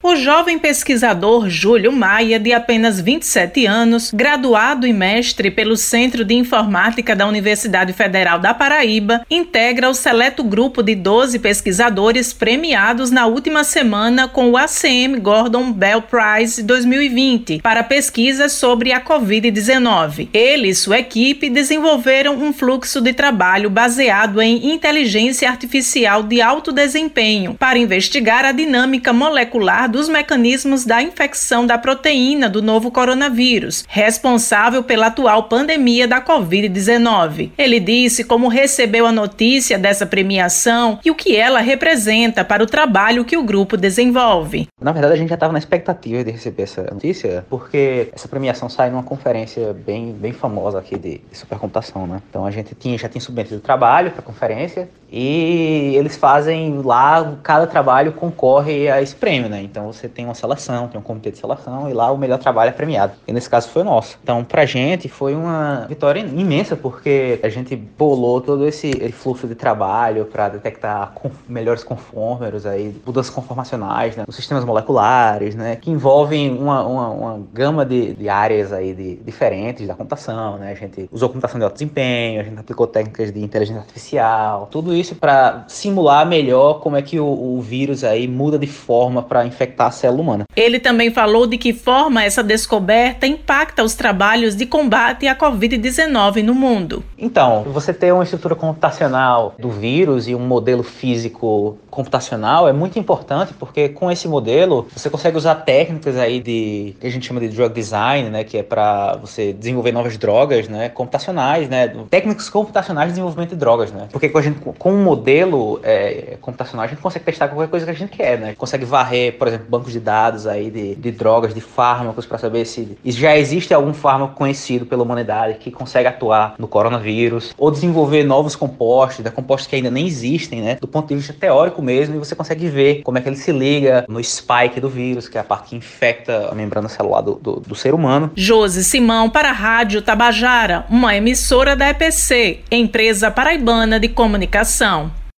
O jovem pesquisador Júlio Maia, de apenas 27 anos, graduado e mestre pelo Centro de Informática da Universidade Federal da Paraíba, integra o seleto grupo de 12 pesquisadores premiados na última semana com o ACM Gordon Bell Prize 2020 para pesquisas sobre a Covid-19. Ele e sua equipe desenvolveram um fluxo de trabalho baseado em inteligência artificial de alto desempenho para investigar a dinâmica molecular dos mecanismos da infecção da proteína do novo coronavírus, responsável pela atual pandemia da Covid-19. Ele disse como recebeu a notícia dessa premiação e o que ela representa para o trabalho que o grupo desenvolve. Na verdade, a gente já estava na expectativa de receber essa notícia, porque essa premiação sai numa conferência bem, bem famosa aqui de, de supercomputação, né? Então a gente tinha, já tinha submetido trabalho para a conferência e eles fazem lá, cada trabalho concorre a esse prêmio, né? Então você tem uma seleção, tem um comitê de seleção e lá o melhor trabalho é premiado. E nesse caso foi o nosso. Então pra gente foi uma vitória imensa porque a gente bolou todo esse, fluxo de trabalho para detectar conf melhores conformers aí, mudanças conformacionais, né? Os sistemas moleculares, né? Que envolvem uma, uma, uma gama de, de, áreas aí de, diferentes da computação, né? A gente usou computação de alto desempenho, a gente aplicou técnicas de inteligência artificial, tudo isso para simular melhor como é que o, o vírus aí muda de forma para infectar a célula humana. Ele também falou de que forma essa descoberta impacta os trabalhos de combate à Covid-19 no mundo. Então, você ter uma estrutura computacional do vírus e um modelo físico computacional é muito importante porque com esse modelo você consegue usar técnicas aí de que a gente chama de drug design, né, que é para você desenvolver novas drogas, né, computacionais, né, técnicas computacionais de desenvolvimento de drogas, né. Porque com a gente com um modelo é, computacional a gente consegue testar qualquer coisa que a gente quer, né. Consegue varrer, por exemplo, bancos de dados aí de, de drogas, de fármacos para saber se já existe algum fármaco conhecido pela humanidade que consegue atuar no coronavírus ou desenvolver novos compostos, né, compostos que ainda nem existem, né, do ponto de vista teórico mesmo, e você consegue ver como é que ele se liga no spike do vírus, que é a parte que infecta a membrana celular do, do, do ser humano. Josi Simão para a Rádio Tabajara, uma emissora da EPC, empresa paraibana de comunicação.